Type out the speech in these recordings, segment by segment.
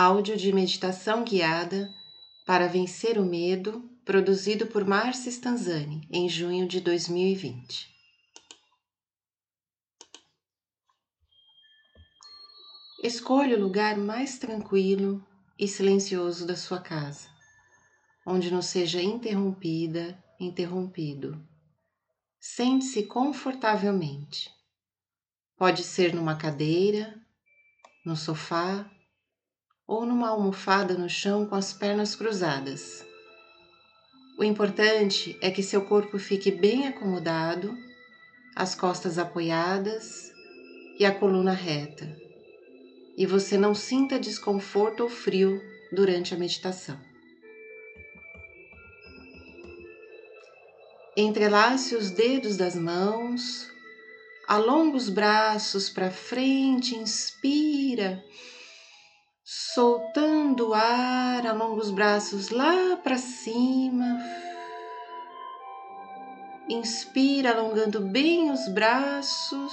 Áudio de meditação guiada para vencer o medo, produzido por Marcia Stanzani em junho de 2020. Escolha o lugar mais tranquilo e silencioso da sua casa, onde não seja interrompida, interrompido. Sente-se confortavelmente. Pode ser numa cadeira, no sofá ou numa almofada no chão com as pernas cruzadas. O importante é que seu corpo fique bem acomodado, as costas apoiadas e a coluna reta, e você não sinta desconforto ou frio durante a meditação. Entrelace os dedos das mãos, alonga os braços para frente, inspira o ar, alonga os braços lá para cima. Inspira, alongando bem os braços,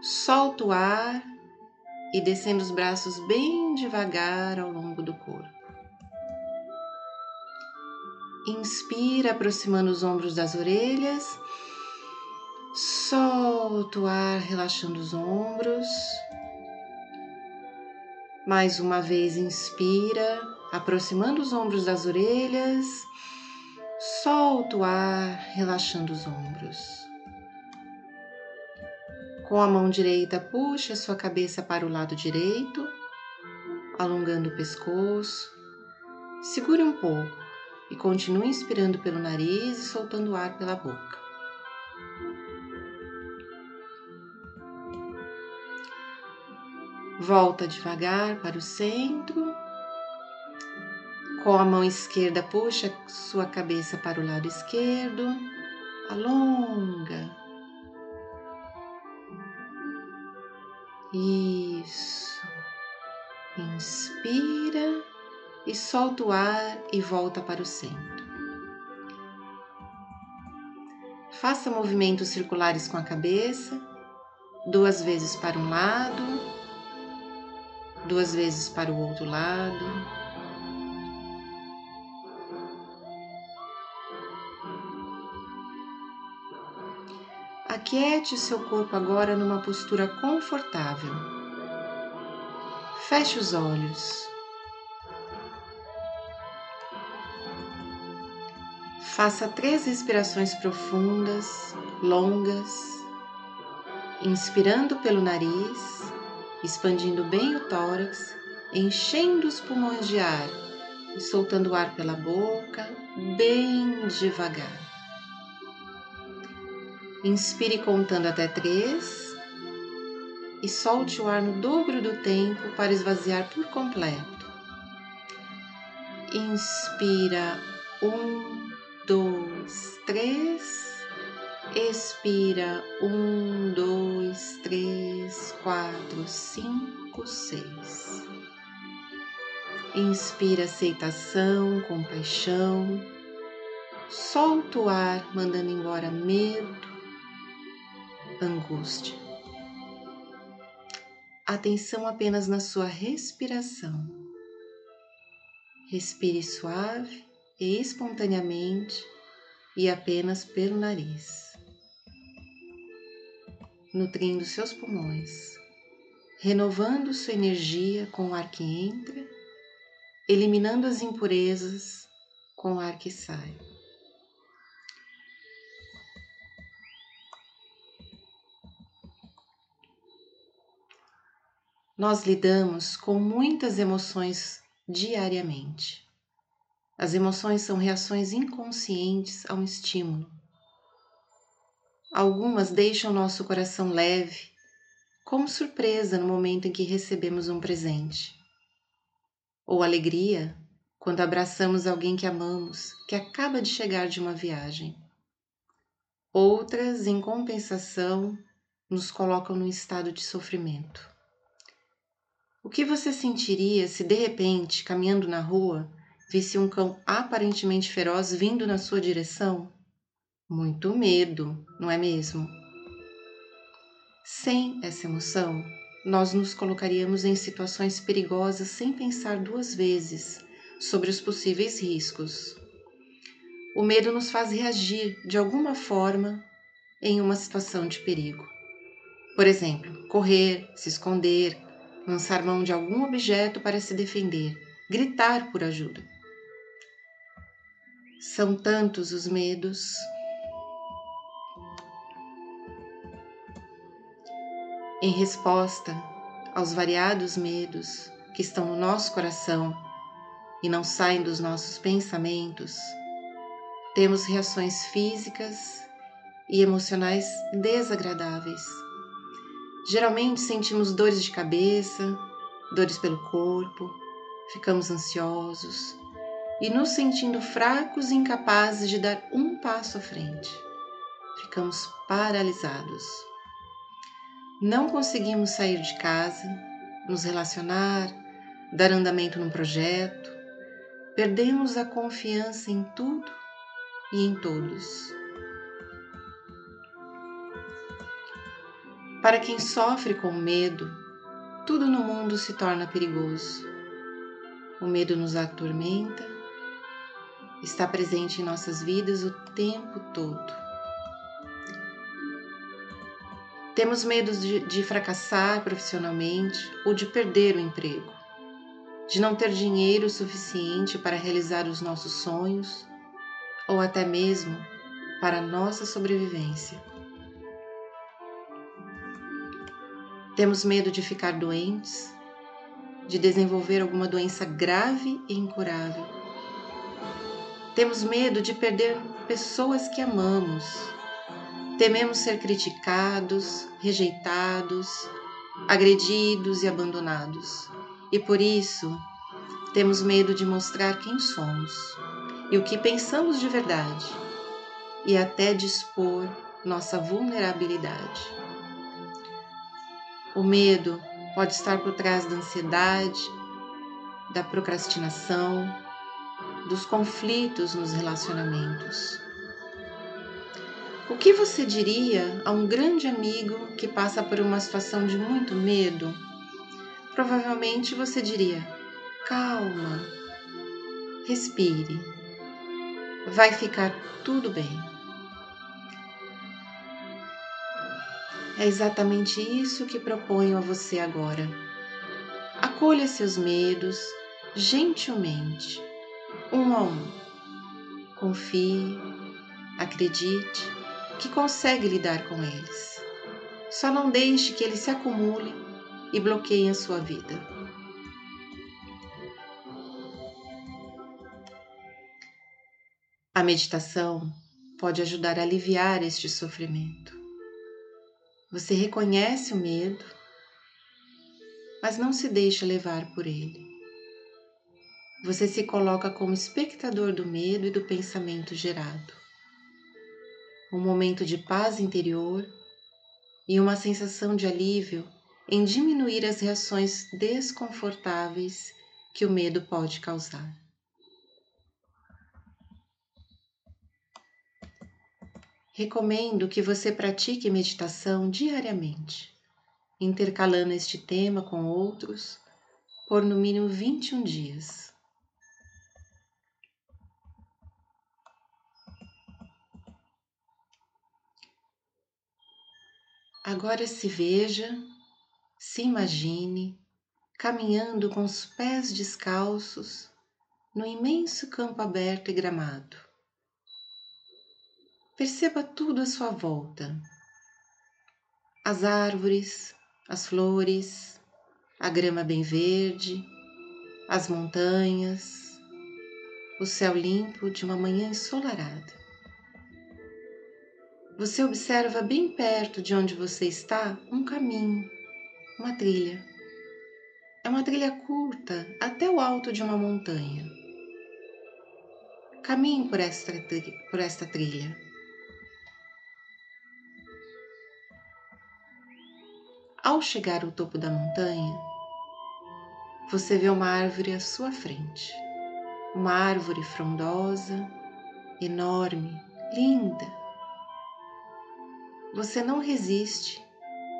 solta o ar e descendo os braços bem devagar ao longo do corpo. Inspira, aproximando os ombros das orelhas, solta o ar, relaxando os ombros. Mais uma vez, inspira, aproximando os ombros das orelhas, solta o ar, relaxando os ombros. Com a mão direita, puxa sua cabeça para o lado direito, alongando o pescoço. Segure um pouco e continue inspirando pelo nariz e soltando o ar pela boca. Volta devagar para o centro. Com a mão esquerda, puxa sua cabeça para o lado esquerdo. Alonga. Isso. Inspira e solta o ar e volta para o centro. Faça movimentos circulares com a cabeça, duas vezes para um lado duas vezes para o outro lado. Aquiete seu corpo agora numa postura confortável. Feche os olhos. Faça três respirações profundas, longas, inspirando pelo nariz expandindo bem o tórax, enchendo os pulmões de ar e soltando o ar pela boca bem devagar. Inspire contando até três e solte o ar no dobro do tempo para esvaziar por completo. Inspira um, dois, três. Expira um, dois, três, quatro, cinco, seis. Inspira aceitação, compaixão. Solta o ar, mandando embora medo, angústia. Atenção apenas na sua respiração. Respire suave e espontaneamente e apenas pelo nariz nutrindo seus pulmões, renovando sua energia com o ar que entra, eliminando as impurezas com o ar que sai. Nós lidamos com muitas emoções diariamente. As emoções são reações inconscientes a um estímulo Algumas deixam nosso coração leve, como surpresa no momento em que recebemos um presente, ou alegria quando abraçamos alguém que amamos, que acaba de chegar de uma viagem. Outras, em compensação, nos colocam num estado de sofrimento. O que você sentiria se de repente, caminhando na rua, visse um cão aparentemente feroz vindo na sua direção? Muito medo, não é mesmo? Sem essa emoção, nós nos colocaríamos em situações perigosas sem pensar duas vezes sobre os possíveis riscos. O medo nos faz reagir de alguma forma em uma situação de perigo. Por exemplo, correr, se esconder, lançar mão de algum objeto para se defender, gritar por ajuda. São tantos os medos. Em resposta aos variados medos que estão no nosso coração e não saem dos nossos pensamentos, temos reações físicas e emocionais desagradáveis. Geralmente sentimos dores de cabeça, dores pelo corpo, ficamos ansiosos, e nos sentindo fracos e incapazes de dar um passo à frente. Ficamos paralisados. Não conseguimos sair de casa, nos relacionar, dar andamento num projeto. Perdemos a confiança em tudo e em todos. Para quem sofre com medo, tudo no mundo se torna perigoso. O medo nos atormenta, está presente em nossas vidas o tempo todo. Temos medo de, de, fracassar profissionalmente ou de perder o emprego, de não ter dinheiro suficiente para realizar os nossos sonhos ou até mesmo para nossa sobrevivência. Temos medo de ficar doentes, de desenvolver alguma doença grave e incurável temos medo de perder pessoas que amamos. Tememos ser criticados, rejeitados, agredidos e abandonados. E por isso, temos medo de mostrar quem somos e o que pensamos de verdade, e até de expor nossa vulnerabilidade. O medo pode estar por trás da ansiedade, da procrastinação, dos conflitos nos relacionamentos. O que você diria a um grande amigo que passa por uma situação de muito medo? Provavelmente você diria: calma, respire, vai ficar tudo bem. É exatamente isso que proponho a você agora. Acolha seus medos gentilmente um a um. Confie, acredite que consegue lidar com eles. Só não deixe que eles se acumulem e bloqueiem a sua vida. A meditação pode ajudar a aliviar este sofrimento. Você reconhece o medo, mas não se deixa levar por ele. Você se coloca como espectador do medo e do pensamento gerado. Um momento de paz interior e uma sensação de alívio em diminuir as reações desconfortáveis que o medo pode causar. Recomendo que você pratique meditação diariamente, intercalando este tema com outros por no mínimo 21 dias. Agora se veja, se imagine caminhando com os pés descalços no imenso campo aberto e gramado. Perceba tudo à sua volta: as árvores, as flores, a grama bem verde, as montanhas, o céu limpo de uma manhã ensolarada. Você observa bem perto de onde você está um caminho, uma trilha. É uma trilha curta até o alto de uma montanha. Caminhe por esta, por esta trilha. Ao chegar ao topo da montanha, você vê uma árvore à sua frente. Uma árvore frondosa, enorme, linda você não resiste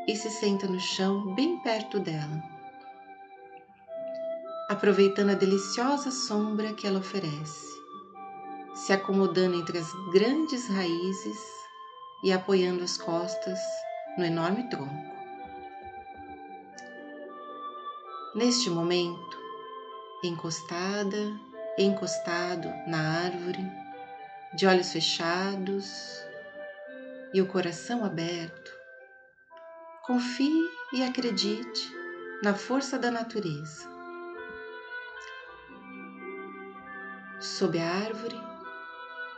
e se senta no chão bem perto dela, aproveitando a deliciosa sombra que ela oferece, se acomodando entre as grandes raízes e apoiando as costas no enorme tronco. Neste momento, encostada, encostado na árvore, de olhos fechados e o coração aberto, confie e acredite na força da natureza. Sob a árvore,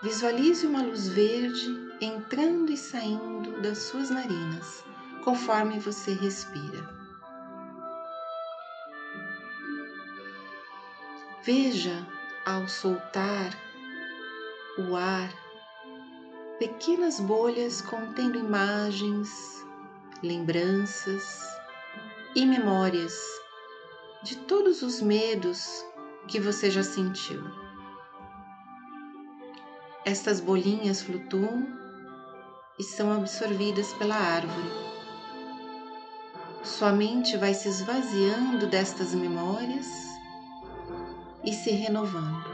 visualize uma luz verde entrando e saindo das suas narinas conforme você respira. Veja ao soltar o ar pequenas bolhas contendo imagens, lembranças e memórias de todos os medos que você já sentiu. Estas bolinhas flutuam e são absorvidas pela árvore. Sua mente vai se esvaziando destas memórias e se renovando.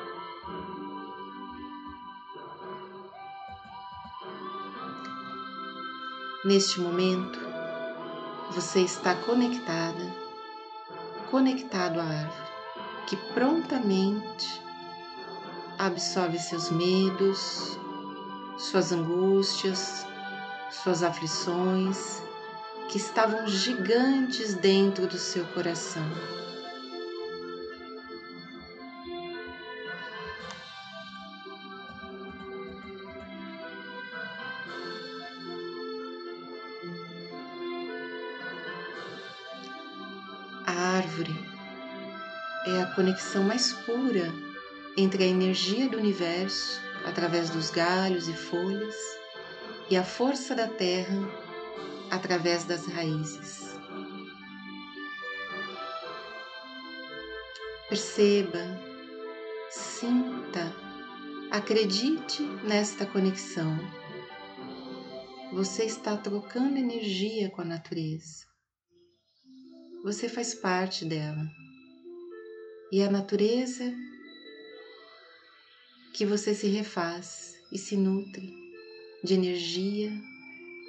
Neste momento, você está conectada, conectado à árvore, que prontamente absorve seus medos, suas angústias, suas aflições que estavam gigantes dentro do seu coração. Conexão mais pura entre a energia do universo através dos galhos e folhas e a força da terra através das raízes. Perceba, sinta, acredite nesta conexão. Você está trocando energia com a natureza. Você faz parte dela. E a natureza que você se refaz e se nutre de energia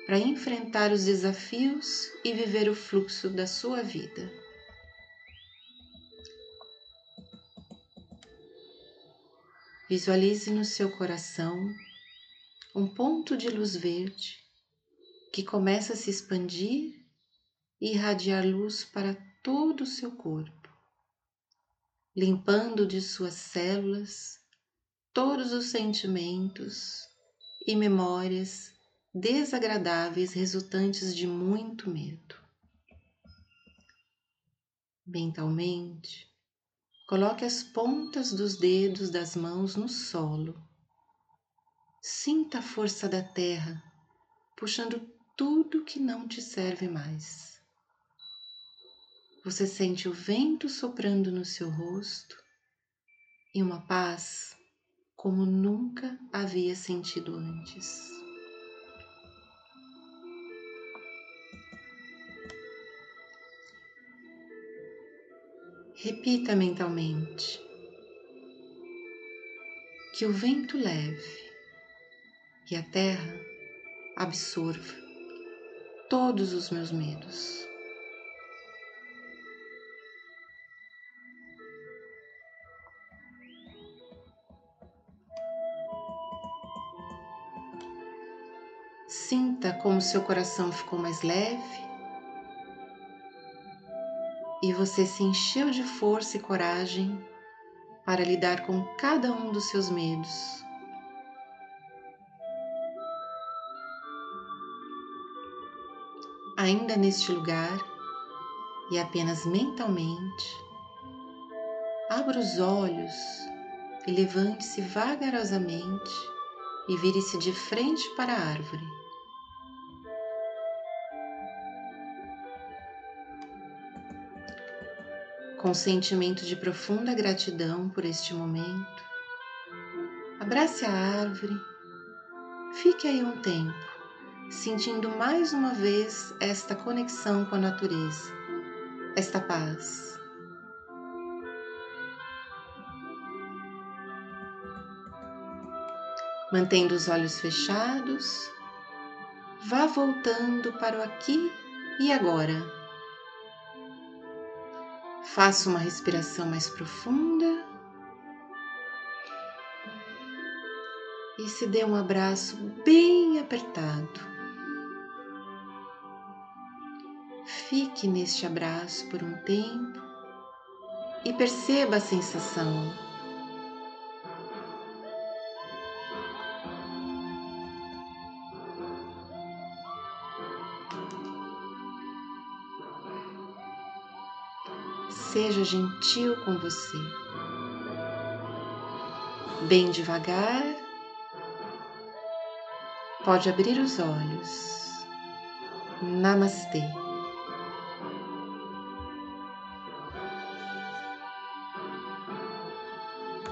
para enfrentar os desafios e viver o fluxo da sua vida. Visualize no seu coração um ponto de luz verde que começa a se expandir e irradiar luz para todo o seu corpo, limpando de suas células todos os sentimentos e memórias desagradáveis resultantes de muito medo. Mentalmente, coloque as pontas dos dedos das mãos no solo. Sinta a força da terra puxando tudo que não te serve mais. Você sente o vento soprando no seu rosto e uma paz como nunca havia sentido antes. Repita mentalmente que o vento leve e a terra absorva todos os meus medos. Sinta como seu coração ficou mais leve e você se encheu de força e coragem para lidar com cada um dos seus medos. Ainda neste lugar e apenas mentalmente, abra os olhos e levante-se vagarosamente e vire-se de frente para a árvore. Com sentimento de profunda gratidão por este momento. Abrace a árvore, fique aí um tempo, sentindo mais uma vez esta conexão com a natureza, esta paz. Mantendo os olhos fechados, vá voltando para o aqui e agora. Faça uma respiração mais profunda e se dê um abraço bem apertado. Fique neste abraço por um tempo e perceba a sensação. Seja gentil com você. Bem devagar, pode abrir os olhos. Namastê.